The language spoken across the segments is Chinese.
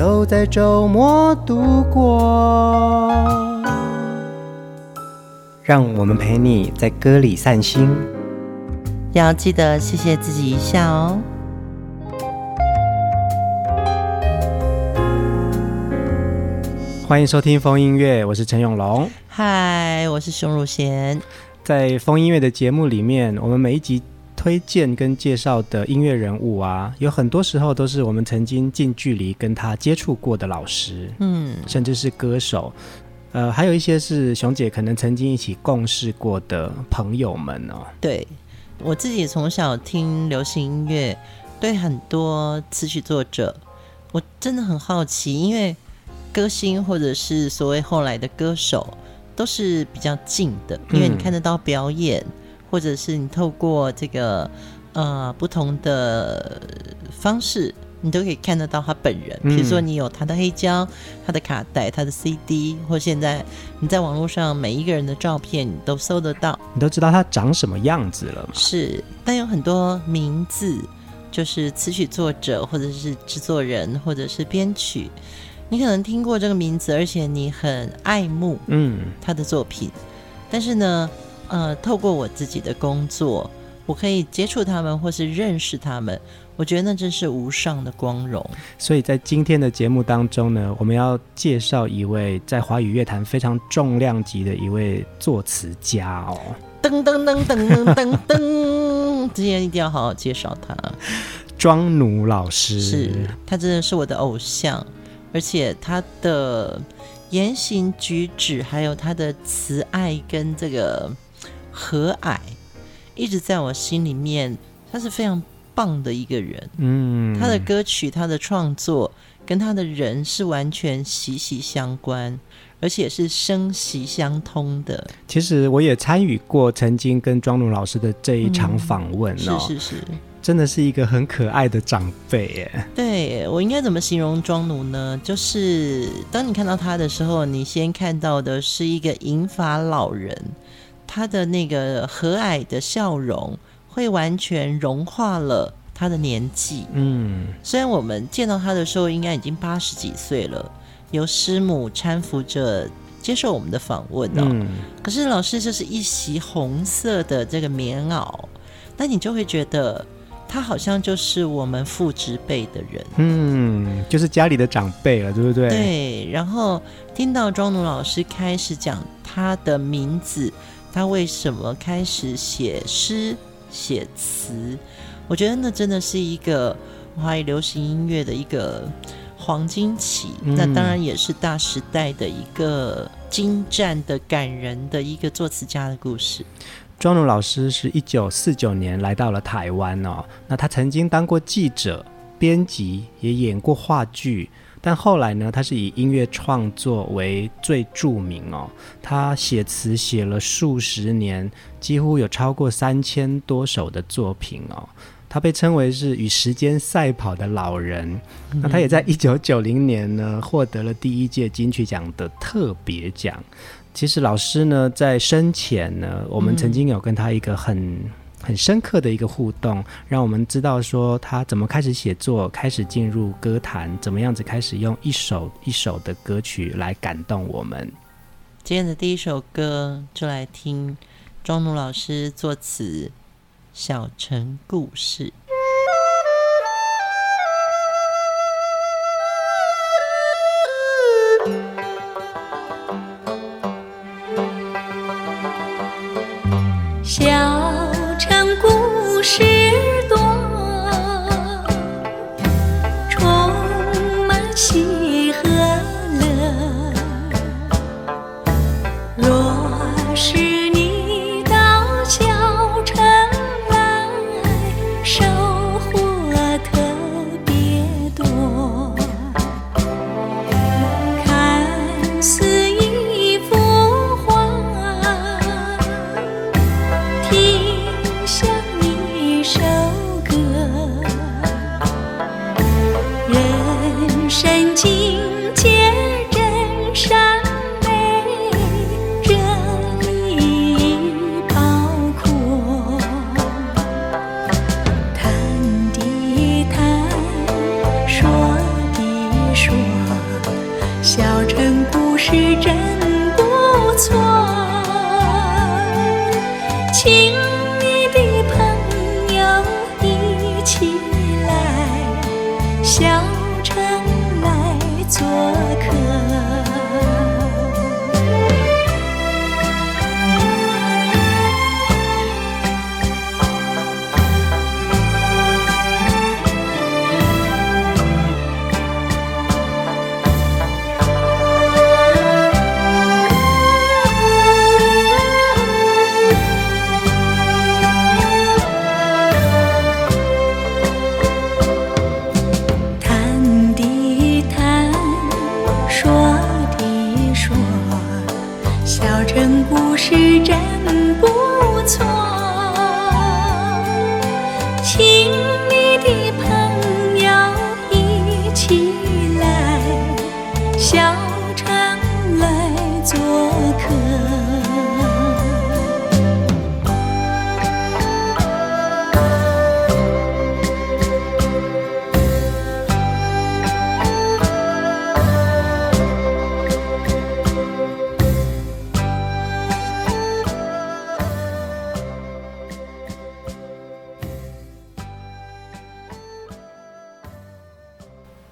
都在周末度过，让我们陪你在歌里散心，要记得谢谢自己一下哦。欢迎收听风音乐，我是陈永龙。嗨，我是熊汝贤。在风音乐的节目里面，我们每一集。推荐跟介绍的音乐人物啊，有很多时候都是我们曾经近距离跟他接触过的老师，嗯，甚至是歌手，呃，还有一些是熊姐可能曾经一起共事过的朋友们哦。对，我自己从小听流行音乐，对很多词曲作者，我真的很好奇，因为歌星或者是所谓后来的歌手都是比较近的，因为你看得到表演。嗯或者是你透过这个呃不同的方式，你都可以看得到他本人。比如说，你有他的黑胶、他的卡带、他的 CD，或现在你在网络上每一个人的照片，你都搜得到，你都知道他长什么样子了吗？是，但有很多名字，就是词曲作者，或者是制作人，或者是编曲，你可能听过这个名字，而且你很爱慕嗯他的作品，嗯、但是呢。呃，透过我自己的工作，我可以接触他们或是认识他们，我觉得那真是无上的光荣。所以在今天的节目当中呢，我们要介绍一位在华语乐坛非常重量级的一位作词家哦。噔噔噔噔噔噔噔，今天一定要好好介绍他。庄奴老师，是他真的是我的偶像，而且他的言行举止，还有他的慈爱跟这个。和蔼一直在我心里面，他是非常棒的一个人。嗯，他的歌曲、他的创作跟他的人是完全息息相关，而且是生息相通的。其实我也参与过曾经跟庄奴老师的这一场访问哦，是是是，真的是一个很可爱的长辈耶。对，我应该怎么形容庄奴呢？就是当你看到他的时候，你先看到的是一个银发老人。他的那个和蔼的笑容，会完全融化了他的年纪。嗯，虽然我们见到他的时候，应该已经八十几岁了，由师母搀扶着接受我们的访问哦。嗯，可是老师就是一袭红色的这个棉袄，那你就会觉得他好像就是我们父执辈的人。嗯，就是家里的长辈了，对不对？对。然后听到庄奴老师开始讲他的名字。他为什么开始写诗写词？我觉得那真的是一个华语流行音乐的一个黄金期，嗯、那当然也是大时代的一个精湛的感人的一个作词家的故事。庄奴老师是一九四九年来到了台湾哦，那他曾经当过记者、编辑，也演过话剧。但后来呢，他是以音乐创作为最著名哦。他写词写了数十年，几乎有超过三千多首的作品哦。他被称为是与时间赛跑的老人。嗯、那他也在一九九零年呢，获得了第一届金曲奖的特别奖。其实老师呢，在生前呢，我们曾经有跟他一个很。很深刻的一个互动，让我们知道说他怎么开始写作，开始进入歌坛，怎么样子开始用一首一首的歌曲来感动我们。今天的第一首歌就来听庄奴老师作词《小城故事》。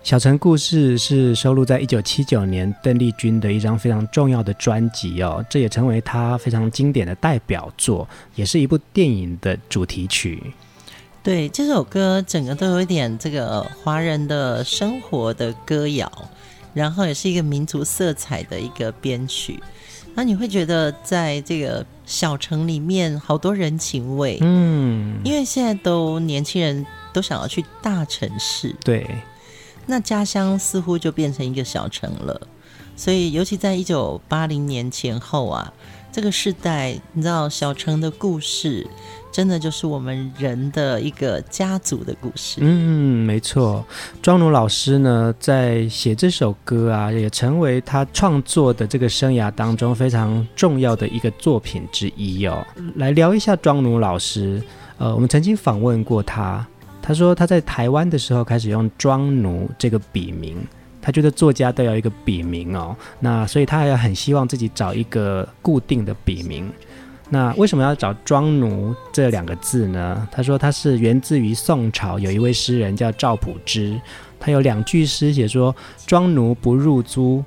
小城故事是收录在一九七九年邓丽君的一张非常重要的专辑哦，这也成为她非常经典的代表作，也是一部电影的主题曲。对，这首歌整个都有一点这个华人的生活的歌谣，然后也是一个民族色彩的一个编曲。那你会觉得在这个小城里面好多人情味，嗯，因为现在都年轻人都想要去大城市，对。那家乡似乎就变成一个小城了，所以尤其在一九八零年前后啊，这个时代，你知道小城的故事，真的就是我们人的一个家族的故事。嗯，没错。庄奴老师呢，在写这首歌啊，也成为他创作的这个生涯当中非常重要的一个作品之一哦。来聊一下庄奴老师，呃，我们曾经访问过他。他说他在台湾的时候开始用庄奴这个笔名，他觉得作家都要一个笔名哦，那所以他还很希望自己找一个固定的笔名。那为什么要找庄奴这两个字呢？他说他是源自于宋朝有一位诗人叫赵朴之，他有两句诗写说：“庄奴不入租，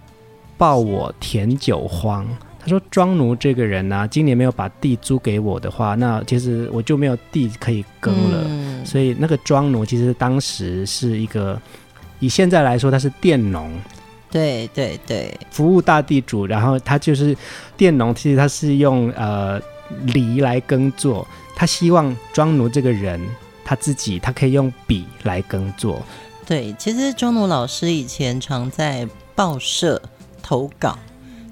报我田酒荒。”他说：“庄奴这个人呢、啊，今年没有把地租给我的话，那其实我就没有地可以耕了。嗯、所以那个庄奴其实当时是一个，以现在来说他是佃农，对对对，服务大地主。然后他就是佃农，其实他是用呃犁来耕作。他希望庄奴这个人他自己他可以用笔来耕作。对，其实庄奴老师以前常在报社投稿。”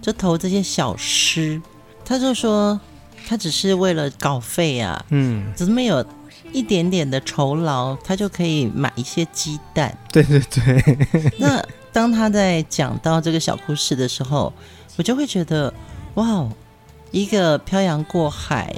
就投这些小诗，他就说他只是为了稿费啊，嗯，只是没有一点点的酬劳，他就可以买一些鸡蛋。对对对。那当他在讲到这个小故事的时候，我就会觉得，哇，一个漂洋过海、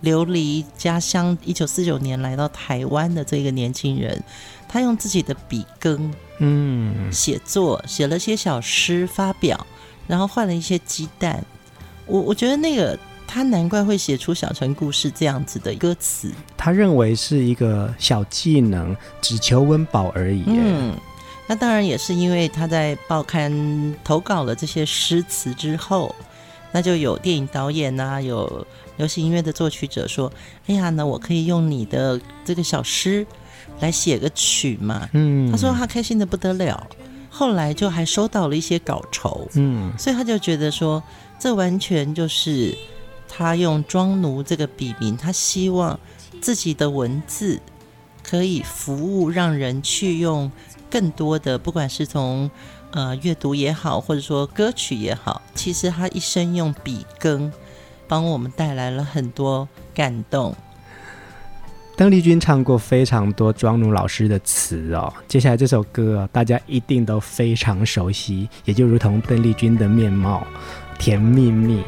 流离家乡，一九四九年来到台湾的这个年轻人，他用自己的笔耕，嗯，写作，写了些小诗发表。然后换了一些鸡蛋，我我觉得那个他难怪会写出小城故事这样子的歌词。他认为是一个小技能，只求温饱而已。嗯，那当然也是因为他在报刊投稿了这些诗词之后，那就有电影导演呐、啊，有流行音乐的作曲者说：“哎呀，那我可以用你的这个小诗来写个曲嘛。”嗯，他说他开心的不得了。后来就还收到了一些稿酬，嗯，所以他就觉得说，这完全就是他用庄奴这个笔名，他希望自己的文字可以服务让人去用更多的，不管是从呃阅读也好，或者说歌曲也好，其实他一生用笔耕，帮我们带来了很多感动。邓丽君唱过非常多庄奴老师的词哦，接下来这首歌哦，大家一定都非常熟悉，也就如同邓丽君的面貌，《甜蜜蜜》。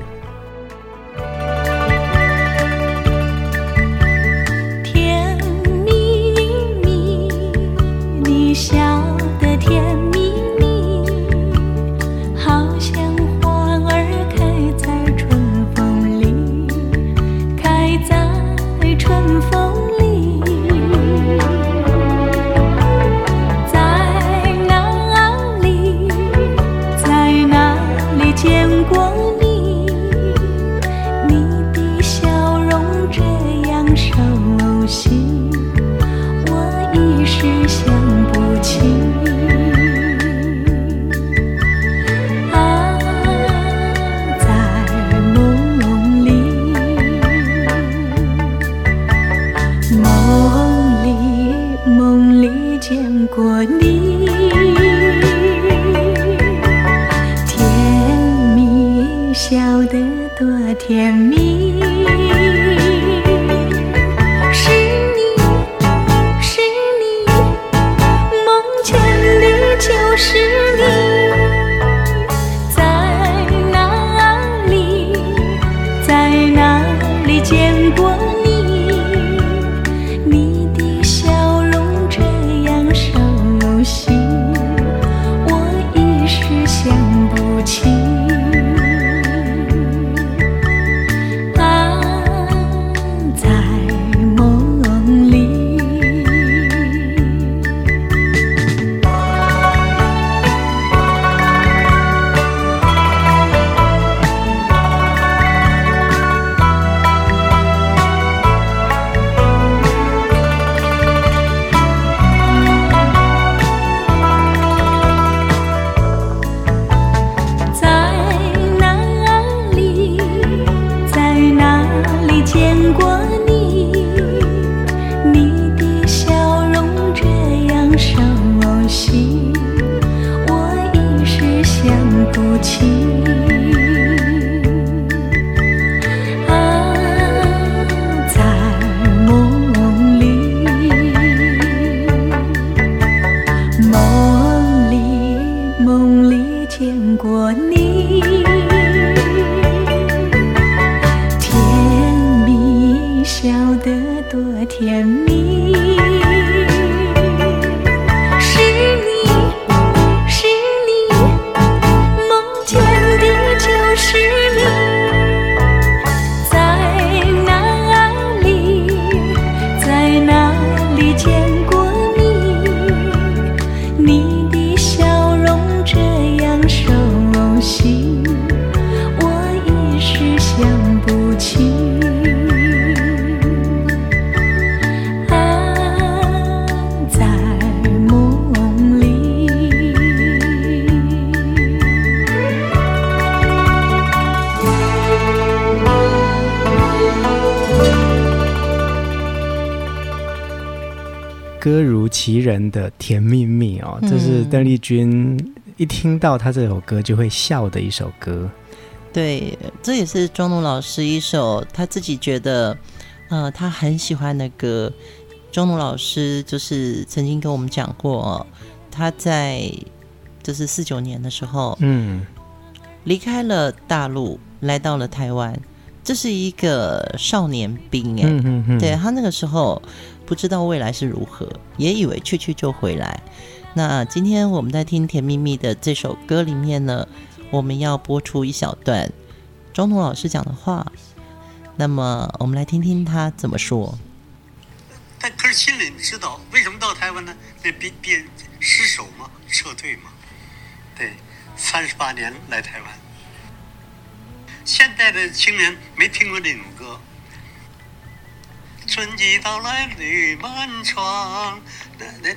歌如其人的甜蜜蜜哦，这是邓丽君一听到他这首歌就会笑的一首歌。对，这也是庄奴老师一首他自己觉得，呃，他很喜欢的歌。庄奴老师就是曾经跟我们讲过，他在就是四九年的时候，嗯，离开了大陆，来到了台湾，这是一个少年兵哎，嗯嗯嗯，对他那个时候。不知道未来是如何，也以为去去就回来。那今天我们在听《甜蜜蜜》的这首歌里面呢，我们要播出一小段庄奴老师讲的话。那么我们来听听他怎么说。但可是心里知道，为什么到台湾呢？那别别失守嘛，撤退嘛。对，三十八年来台湾，现在的青年没听过这种歌。春季到来绿满窗，那那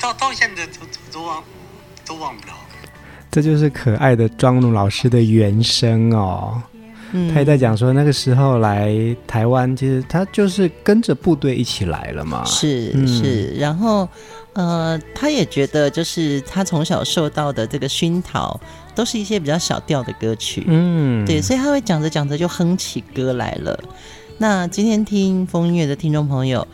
到到现在都都忘都忘不了。这就是可爱的庄奴老师的原声哦。嗯，他也在讲说，那个时候来台湾，其实他就是跟着部队一起来了嘛。是是，然后呃，他也觉得就是他从小受到的这个熏陶，都是一些比较小调的歌曲。嗯，对，所以他会讲着讲着就哼起歌来了。那今天听风音乐的听众朋友，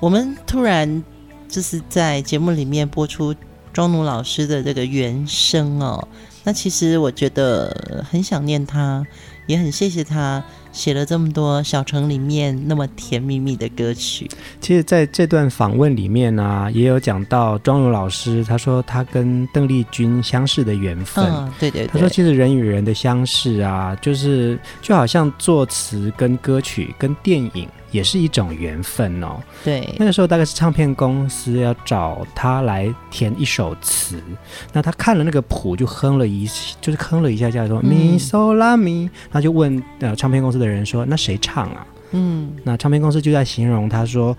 我们突然就是在节目里面播出庄奴老师的这个原声哦。那其实我觉得很想念他，也很谢谢他。写了这么多小城里面那么甜蜜蜜的歌曲，其实在这段访问里面呢、啊，也有讲到庄奴老师，他说他跟邓丽君相识的缘分。嗯，对对对。他说其实人与人的相识啊，就是就好像作词跟歌曲跟电影也是一种缘分哦。对。那个时候大概是唱片公司要找他来填一首词，那他看了那个谱就哼了一，就是哼了一下，叫做咪嗦拉咪，他就问呃唱片公司的。人说：“那谁唱啊？”嗯，那唱片公司就在形容他说：“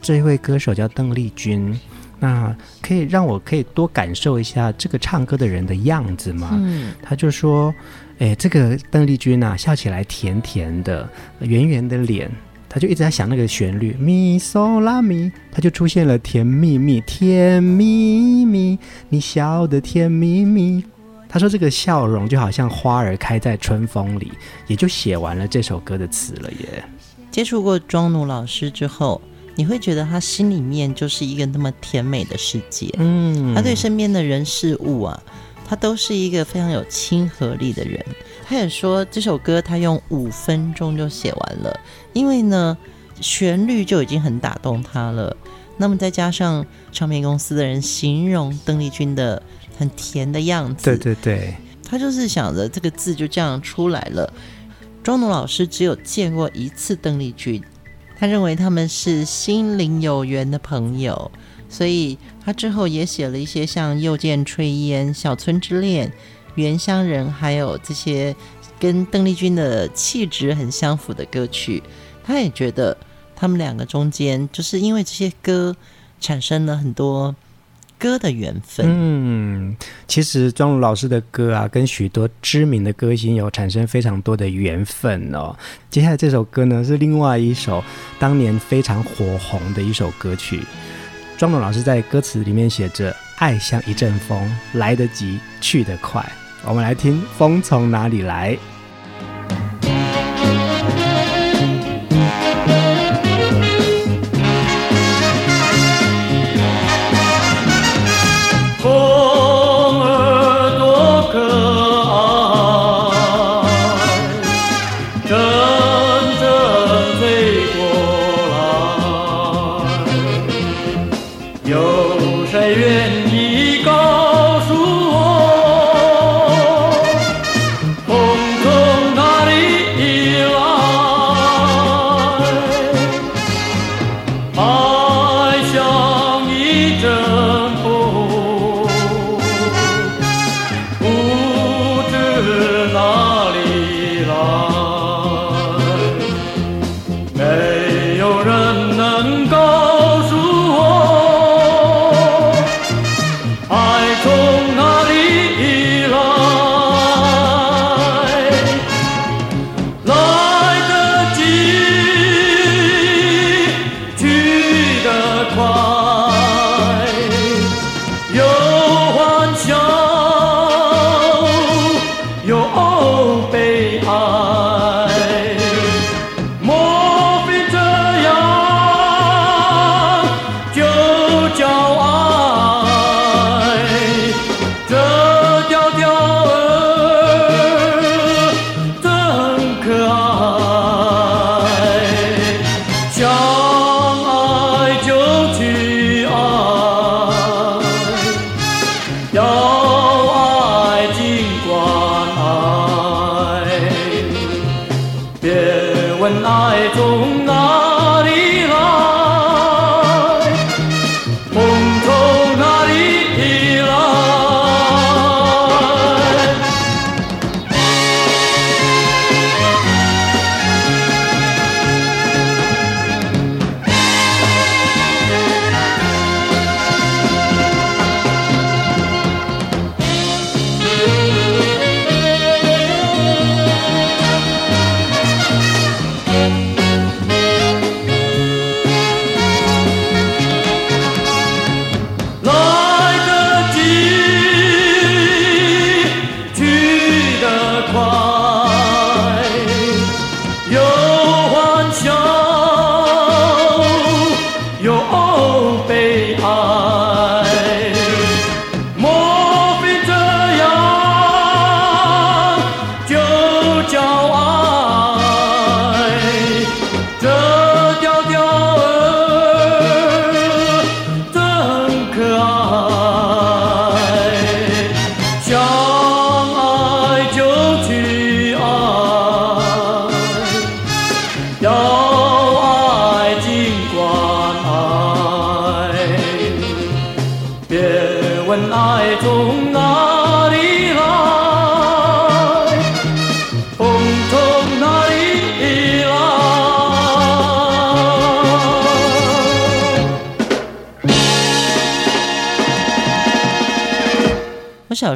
这一位歌手叫邓丽君，那可以让我可以多感受一下这个唱歌的人的样子吗？”嗯，他就说：“哎，这个邓丽君啊，笑起来甜甜的，圆圆的脸，他就一直在想那个旋律，咪嗦拉咪，他就出现了甜蜜蜜，甜蜜蜜，你笑得甜蜜蜜。”他说：“这个笑容就好像花儿开在春风里，也就写完了这首歌的词了耶。”接触过庄奴老师之后，你会觉得他心里面就是一个那么甜美的世界。嗯，他对身边的人事物啊，他都是一个非常有亲和力的人。他也说这首歌他用五分钟就写完了，因为呢，旋律就已经很打动他了。那么再加上唱片公司的人形容邓丽君的。很甜的样子，对对对，他就是想着这个字就这样出来了。庄奴老师只有见过一次邓丽君，他认为他们是心灵有缘的朋友，所以他之后也写了一些像《又见炊烟》《小村之恋》《原乡人》，还有这些跟邓丽君的气质很相符的歌曲。他也觉得他们两个中间就是因为这些歌产生了很多。歌的缘分，嗯，其实庄奴老师的歌啊，跟许多知名的歌星有产生非常多的缘分哦。接下来这首歌呢，是另外一首当年非常火红的一首歌曲。庄奴老师在歌词里面写着：“爱像一阵风，来得及，去得快。”我们来听《风从哪里来》。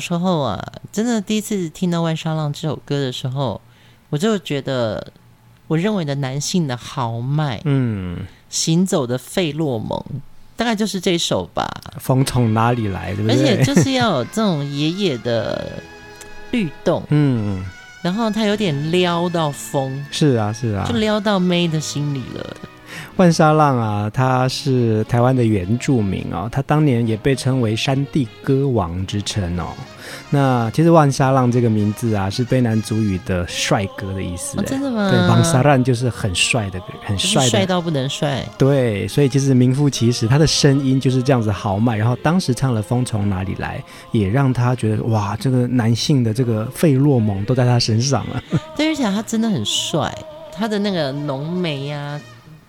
时候啊，真的第一次听到《万沙浪》这首歌的时候，我就觉得，我认为的男性的豪迈，嗯，行走的费洛蒙。大概就是这首吧。风从哪里来，对不对？而且就是要有这种爷爷的律动，嗯，然后他有点撩到风，是啊，是啊，就撩到妹的心里了。万沙浪啊，他是台湾的原住民哦，他当年也被称为山地歌王之称哦。那其实万沙浪这个名字啊，是卑南族语的帅哥的意思。哦，真的吗？对，王沙浪就是很帅的，很帅，帅到不能帅。对，所以其实名副其实，他的声音就是这样子豪迈。然后当时唱了《风从哪里来》，也让他觉得哇，这个男性的这个费洛蒙都在他身上了。对，而且他真的很帅，他的那个浓眉呀、啊。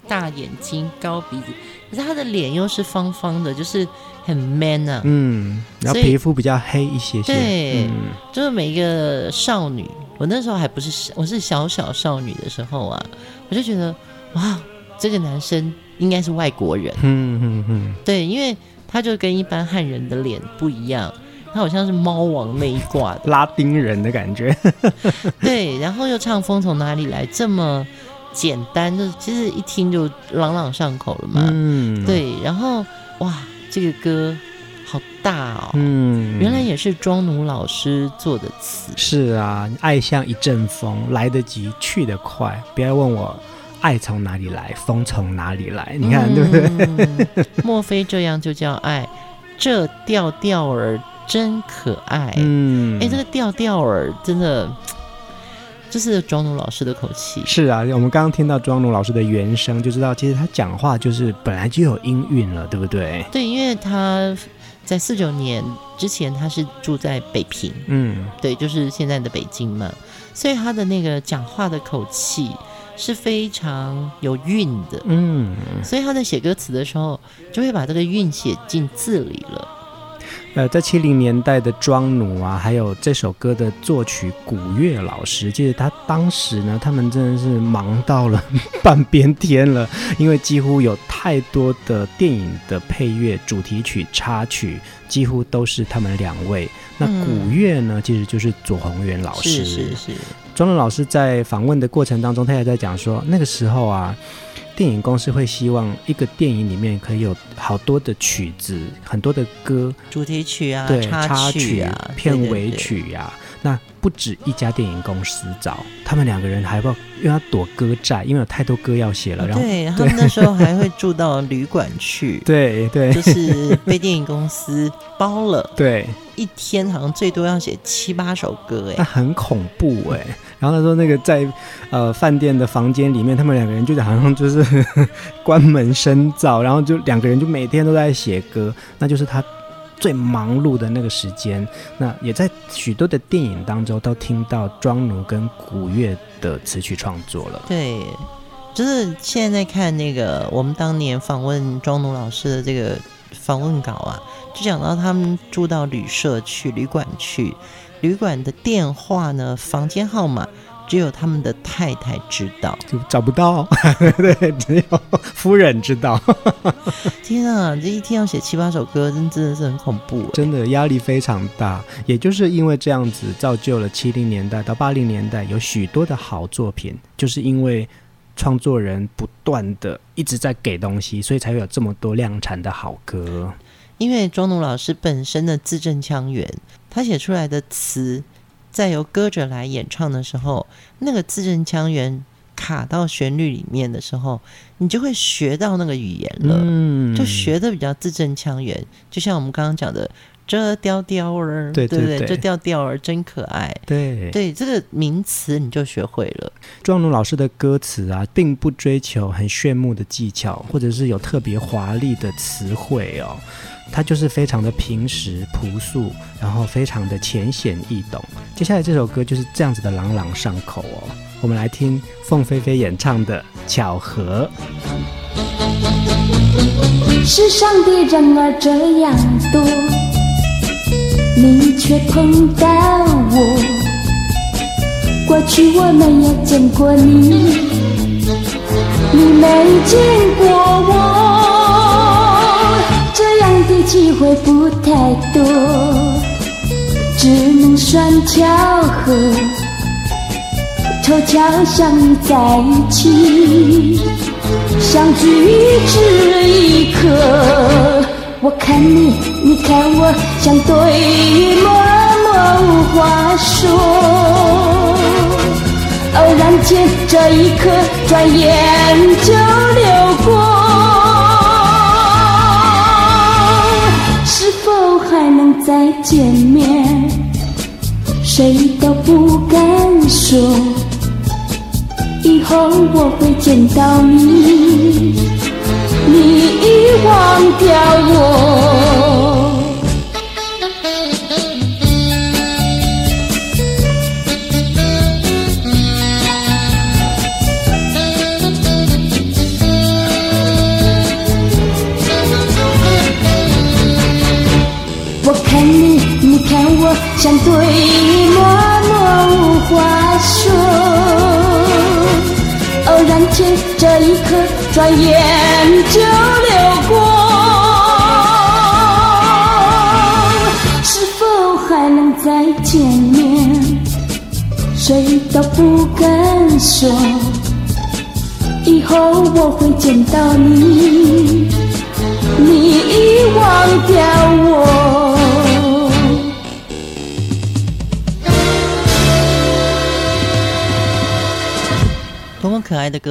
大眼睛、高鼻子，可是他的脸又是方方的，就是很 man 啊。嗯，然后皮肤比较黑一些些。对，嗯、就是每一个少女，我那时候还不是我是小小少女的时候啊，我就觉得哇，这个男生应该是外国人。嗯嗯嗯。对，因为他就跟一般汉人的脸不一样，他好像是猫王那一挂的 拉丁人的感觉。对，然后又唱《风从哪里来》这么。简单，就其实一听就朗朗上口了嘛。嗯，对。然后哇，这个歌好大哦。嗯，原来也是庄奴老师做的词。是啊，爱像一阵风，来得及，去得快。别问我爱从哪里来，风从哪里来。你看，嗯、对不对？莫非这样就叫爱？这调调儿真可爱。嗯，哎，这个调调儿真的。这是庄奴老师的口气。是啊，我们刚刚听到庄奴老师的原声，就知道其实他讲话就是本来就有音韵了，对不对？对，因为他在四九年之前他是住在北平，嗯，对，就是现在的北京嘛，所以他的那个讲话的口气是非常有韵的，嗯，所以他在写歌词的时候就会把这个韵写进字里了。呃，在七零年代的庄奴啊，还有这首歌的作曲古月老师，其实他当时呢，他们真的是忙到了半边天了，因为几乎有太多的电影的配乐、主题曲、插曲，几乎都是他们两位。那古月呢，其实就是左宏元老师。是是是。庄奴老师在访问的过程当中，他也在讲说，那个时候啊。电影公司会希望一个电影里面可以有好多的曲子，很多的歌，主题曲啊，对，插曲啊，片尾曲呀、啊。那不止一家电影公司找他们两个人，还要因为要躲歌债，因为有太多歌要写了。然后对，他们那时候还会住到旅馆去。对对，就是被电影公司包了。对，一天好像最多要写七八首歌，哎，那很恐怖哎。然后他说，那个在呃饭店的房间里面，他们两个人就好像就是关门深造，然后就两个人就每天都在写歌，那就是他最忙碌的那个时间。那也在许多的电影当中都听到庄奴跟古乐的词曲创作了。对，就是现在看那个我们当年访问庄奴老师的这个访问稿啊，就讲到他们住到旅社去、旅馆去。旅馆的电话呢？房间号码只有他们的太太知道，就找不到。对，只有夫人知道。天啊，这一天要写七八首歌，真真的是很恐怖，真的压力非常大。也就是因为这样子，造就了七零年代到八零年代有许多的好作品，就是因为创作人不断的一直在给东西，所以才会有这么多量产的好歌。因为庄奴老师本身的字正腔圆，他写出来的词，在由歌者来演唱的时候，那个字正腔圆卡到旋律里面的时候，你就会学到那个语言了，嗯，就学的比较字正腔圆。就像我们刚刚讲的，这调调儿，对对对，这调调儿真可爱，对对，这个名词你就学会了。庄奴老师的歌词啊，并不追求很炫目的技巧，或者是有特别华丽的词汇哦。它就是非常的平实朴素，然后非常的浅显易懂。接下来这首歌就是这样子的朗朗上口哦。我们来听凤飞飞演唱的《巧合》。世上的人儿这样多，你却碰到我。过去我没有见过你，你没见过我，这样的机会不太多，只能算巧合，凑巧相遇在一起，相聚这一刻，我看你，你看我，像对鱼默默无话说。偶然间，这一刻转眼就流过，是否还能再见面？谁都不敢说，以后我会见到你，你已忘掉我。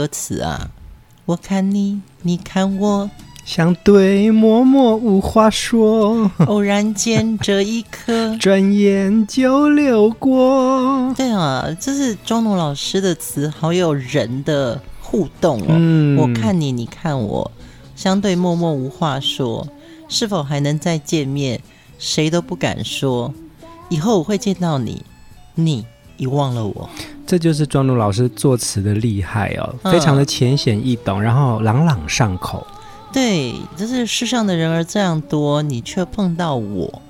歌词啊！我看你，你看我，相对默默无话说。偶然间这一刻，转眼就流过。对啊，这是庄奴老师的词，好有人的互动哦。嗯，我看你，你看我，相对默默无话说。是否还能再见面？谁都不敢说。以后我会见到你，你遗忘了我。这就是庄奴老师作词的厉害哦，非常的浅显易懂，嗯、然后朗朗上口。对，就是世上的人儿这样多，你却碰到我。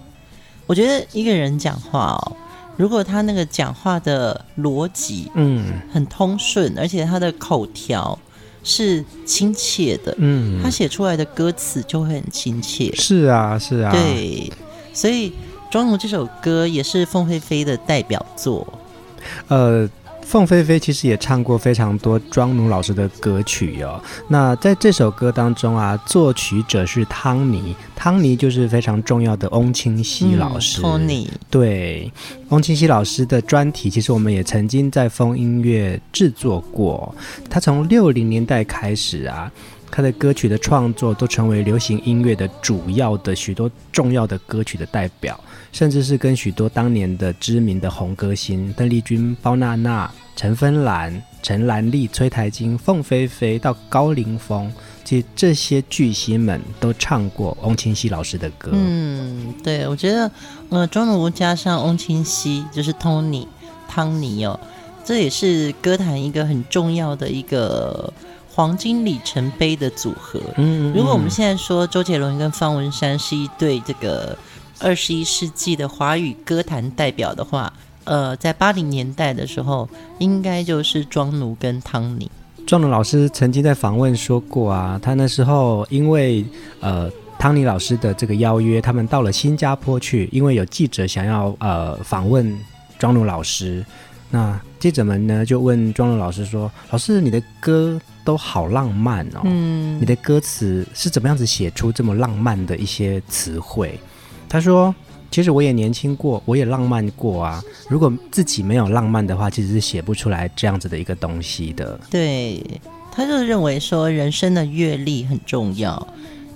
我觉得一个人讲话哦，如果他那个讲话的逻辑嗯很通顺，而且他的口条是亲切的，嗯，他写出来的歌词就会很亲切。是啊，是啊，对，所以庄奴这首歌也是凤飞飞的代表作，呃。凤飞飞其实也唱过非常多庄奴老师的歌曲哦。那在这首歌当中啊，作曲者是汤尼，汤尼就是非常重要的翁清溪老师。托尼、嗯、对，翁清溪老师的专题，其实我们也曾经在风音乐制作过。他从六零年代开始啊。他的歌曲的创作都成为流行音乐的主要的许多重要的歌曲的代表，甚至是跟许多当年的知名的红歌星邓丽君、包娜娜、陈芬兰、陈兰丽、崔台金、凤飞飞到高凌风，其实这些巨星们都唱过翁清溪老师的歌。嗯，对，我觉得，呃，庄奴加上翁清溪就是 Tony 汤尼哦，这也是歌坛一个很重要的一个。黄金里程碑的组合。嗯，如果我们现在说周杰伦跟方文山是一对这个二十一世纪的华语歌坛代表的话，呃，在八零年代的时候，应该就是庄奴跟汤尼。庄奴老师曾经在访问说过啊，他那时候因为呃汤尼老师的这个邀约，他们到了新加坡去，因为有记者想要呃访问庄奴老师，那记者们呢就问庄奴老师说：“老师，你的歌？”都好浪漫哦，嗯，你的歌词是怎么样子写出这么浪漫的一些词汇？他说：“其实我也年轻过，我也浪漫过啊。如果自己没有浪漫的话，其实是写不出来这样子的一个东西的。”对，他就认为说人生的阅历很重要，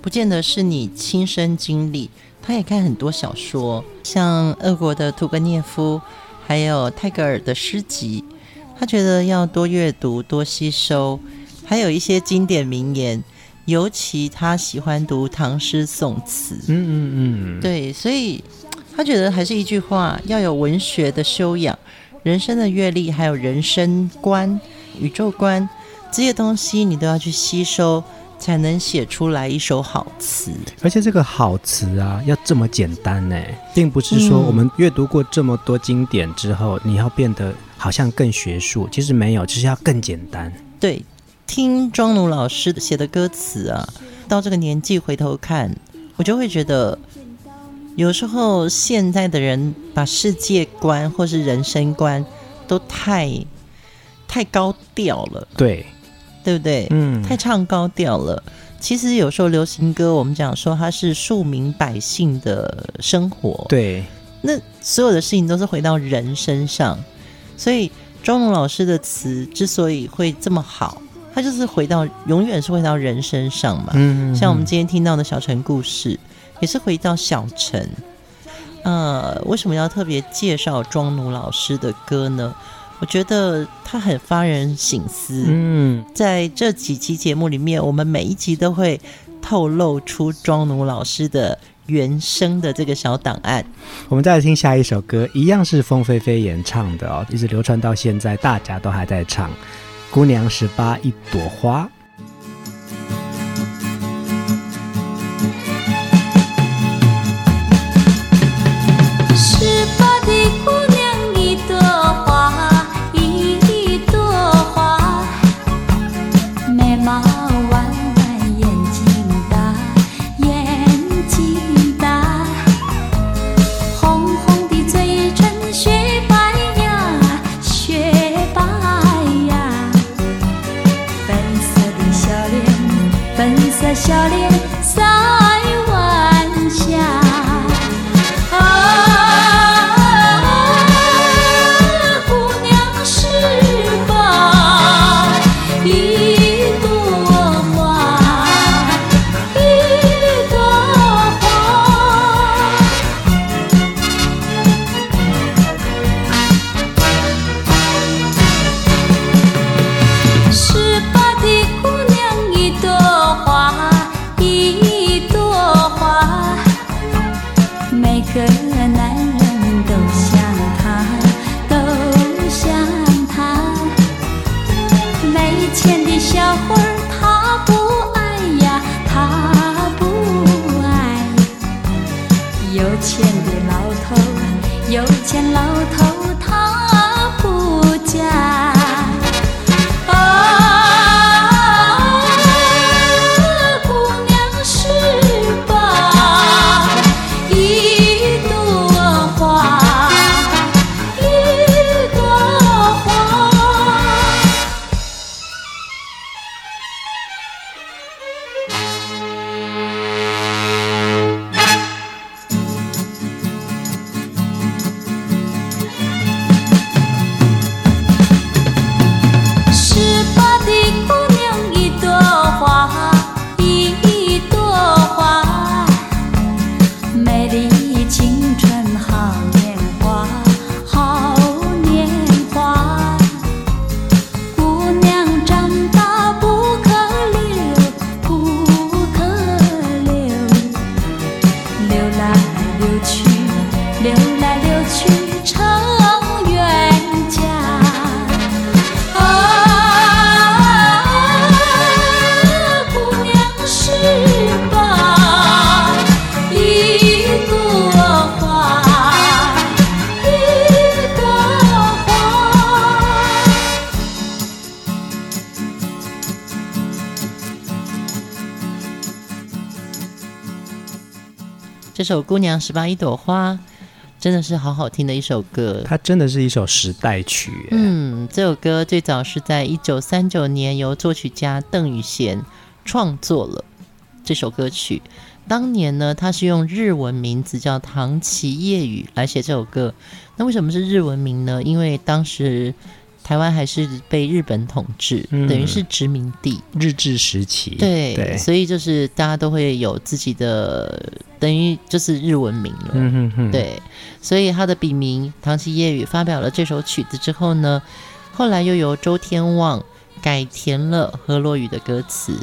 不见得是你亲身经历。他也看很多小说，像俄国的屠格涅夫，还有泰戈尔的诗集，他觉得要多阅读，多吸收。还有一些经典名言，尤其他喜欢读唐诗宋词。嗯嗯嗯，对，所以他觉得还是一句话，要有文学的修养、人生的阅历，还有人生观、宇宙观这些东西，你都要去吸收，才能写出来一首好词。而且这个好词啊，要这么简单呢，并不是说我们阅读过这么多经典之后，你要变得好像更学术，其实没有，只是要更简单。对，听庄奴老师写的歌词啊，到这个年纪回头看，我就会觉得，有时候现在的人把世界观或是人生观都太太高调了。对。对不对？嗯，太唱高调了。其实有时候流行歌，我们讲说它是庶民百姓的生活。对，那所有的事情都是回到人身上。所以庄奴老师的词之所以会这么好，他就是回到永远是回到人身上嘛。嗯，嗯，像我们今天听到的小城故事，也是回到小城。呃，为什么要特别介绍庄奴老师的歌呢？我觉得他很发人省思。嗯，在这几期节目里面，我们每一集都会透露出庄奴老师的原声的这个小档案。我们再来听下一首歌，一样是风飞飞演唱的哦，一直流传到现在，大家都还在唱《姑娘十八一朵花》。姑娘十八一朵花》真的是好好听的一首歌，它真的是一首时代曲。嗯，这首歌最早是在一九三九年由作曲家邓雨贤创作了这首歌曲。当年呢，他是用日文名字叫唐崎夜雨来写这首歌。那为什么是日文名呢？因为当时。台湾还是被日本统治，嗯、等于是殖民地，日治时期。对，对，所以就是大家都会有自己的，等于就是日文名了。嗯哼哼。对，所以他的笔名唐崎夜雨发表了这首曲子之后呢，后来又由周天旺改填了河洛语的歌词，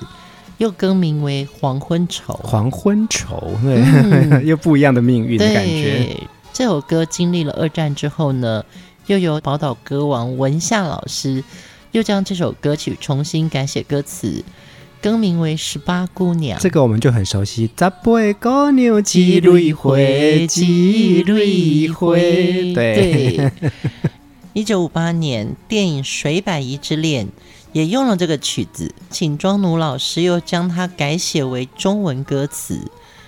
又更名为《黄昏愁》。黄昏愁，对，嗯、又不一样的命运的感觉。这首歌经历了二战之后呢。又由宝岛歌王文夏老师又将这首歌曲重新改写歌词，更名为《十八姑娘》。这个我们就很熟悉。十八姑娘几蕊花，几蕊花。对。一九五八年，电影《水百宜之恋》也用了这个曲子，请庄奴老师又将它改写为中文歌词，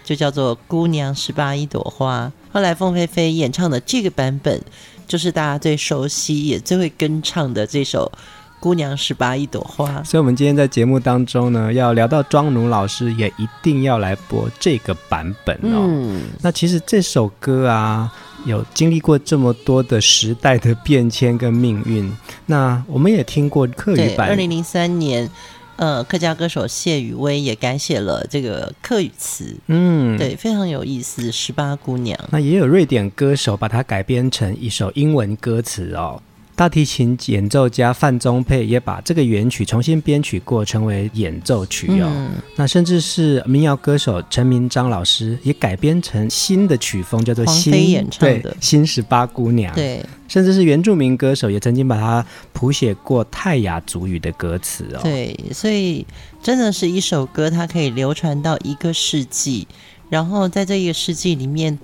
就叫做《姑娘十八一朵花》。后来凤飞飞演唱的这个版本，就是大家最熟悉也最会跟唱的这首。姑娘十八一朵花，所以，我们今天在节目当中呢，要聊到庄奴老师，也一定要来播这个版本哦。嗯，那其实这首歌啊，有经历过这么多的时代的变迁跟命运。那我们也听过客语版，二零零三年，呃，客家歌手谢雨薇也改写了这个客语词。嗯，对，非常有意思。十八姑娘，那也有瑞典歌手把它改编成一首英文歌词哦。大提琴演奏家范宗沛也把这个原曲重新编曲过，成为演奏曲哦。嗯、那甚至是民谣歌手陈明章老师也改编成新的曲风，叫做新演唱的对新十八姑娘。对，甚至是原住民歌手也曾经把它谱写过泰雅族语的歌词哦。对，所以真的是一首歌，它可以流传到一个世纪，然后在这一个世纪里面，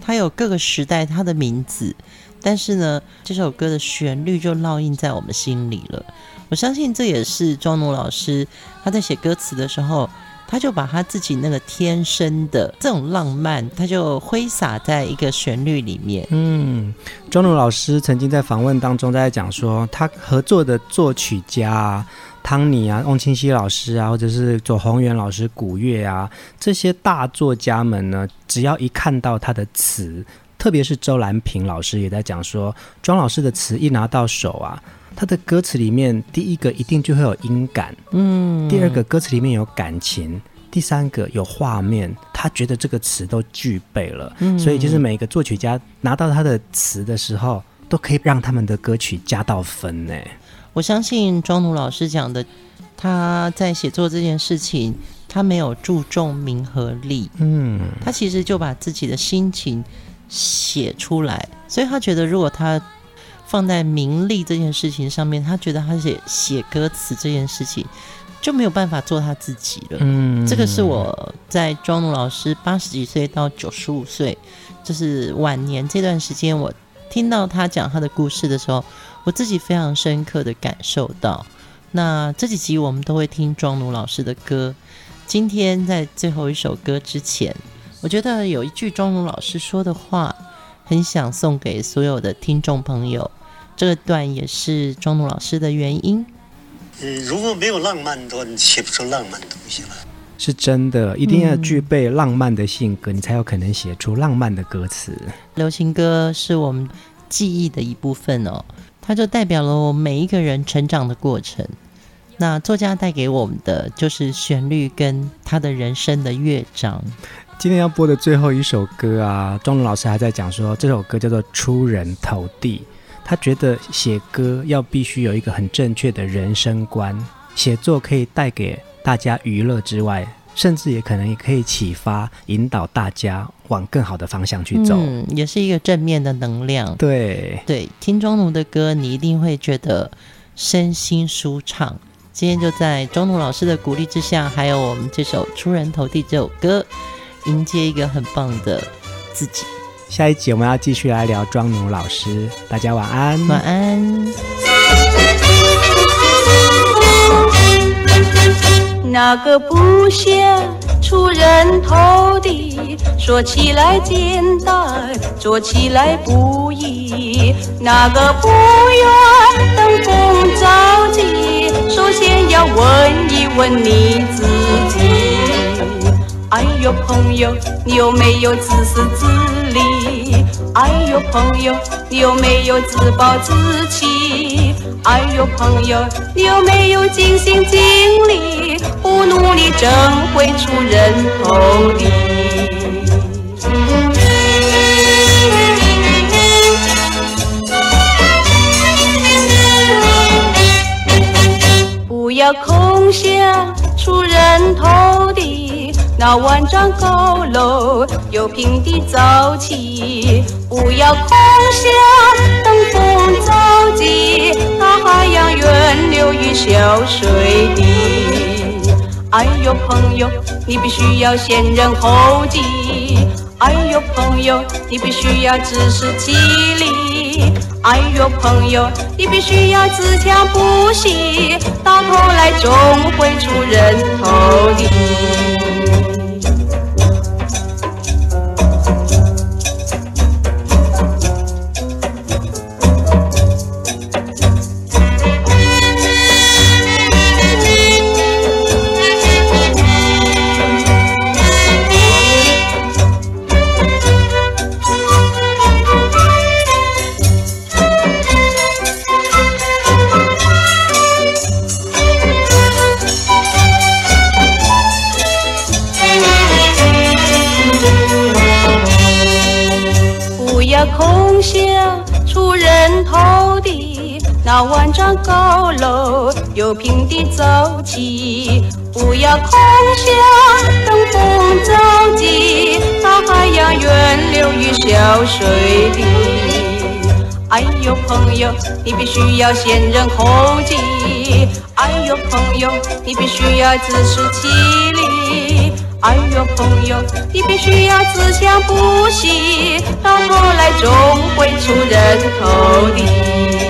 它有各个时代它的名字。但是呢，这首歌的旋律就烙印在我们心里了。我相信这也是庄奴老师他在写歌词的时候，他就把他自己那个天生的这种浪漫，他就挥洒在一个旋律里面。嗯，庄奴老师曾经在访问当中在讲说，他合作的作曲家啊，汤尼啊、翁清溪老师啊，或者是左宏元老师古乐啊，这些大作家们呢，只要一看到他的词。特别是周兰平老师也在讲说，庄老师的词一拿到手啊，他的歌词里面第一个一定就会有音感，嗯，第二个歌词里面有感情，第三个有画面，他觉得这个词都具备了，嗯，所以就是每个作曲家拿到他的词的时候，都可以让他们的歌曲加到分呢。我相信庄奴老师讲的，他在写作这件事情，他没有注重名和利，嗯，他其实就把自己的心情。写出来，所以他觉得，如果他放在名利这件事情上面，他觉得他写写歌词这件事情就没有办法做他自己了。嗯，这个是我在庄奴老师八十几岁到九十五岁，就是晚年这段时间，我听到他讲他的故事的时候，我自己非常深刻的感受到。那这几集我们都会听庄奴老师的歌，今天在最后一首歌之前。我觉得有一句庄奴老师说的话，很想送给所有的听众朋友。这段也是庄奴老师的原因。嗯，如果没有浪漫的话，你写不出浪漫的东西来。是真的，一定要具备浪漫的性格，嗯、你才有可能写出浪漫的歌词。流行歌是我们记忆的一部分哦，它就代表了我们每一个人成长的过程。那作家带给我们的就是旋律跟他的人生的乐章。今天要播的最后一首歌啊，庄奴老师还在讲说，这首歌叫做《出人头地》。他觉得写歌要必须有一个很正确的人生观，写作可以带给大家娱乐之外，甚至也可能也可以启发、引导大家往更好的方向去走。嗯，也是一个正面的能量。对对，听钟奴的歌，你一定会觉得身心舒畅。今天就在钟奴老师的鼓励之下，还有我们这首《出人头地》这首歌。迎接一个很棒的自己。下一集我们要继续来聊庄奴老师，大家晚安。晚安。那个不想出人头地，说起来简单，做起来不易。那个不愿登峰造极，首先要问一问你自己。哎呦，朋友，你有没有自私自利？哎呦，朋友，你有没有自暴自弃？哎呦，朋友，你有没有尽心尽力？不努力怎会出人头地？不要空想出人头地。那万丈高楼由平地造起，不要空想登峰造极，那海洋源流于小水滴。哎呦，朋友，你必须要先人后己。哎呦，朋友，你必须要自食其力。哎呦，朋友，你必须要自强不息，到头来终会出人头地。空想出人头地那万丈高楼又平地走起，不要空想登峰造极，大海洋远流于小水滴。哎呦，朋友，你必须要先人后己。哎呦，朋友，你必须要自食其力。哎呦，朋友，你必须要自强不息，到头来总会出人头地。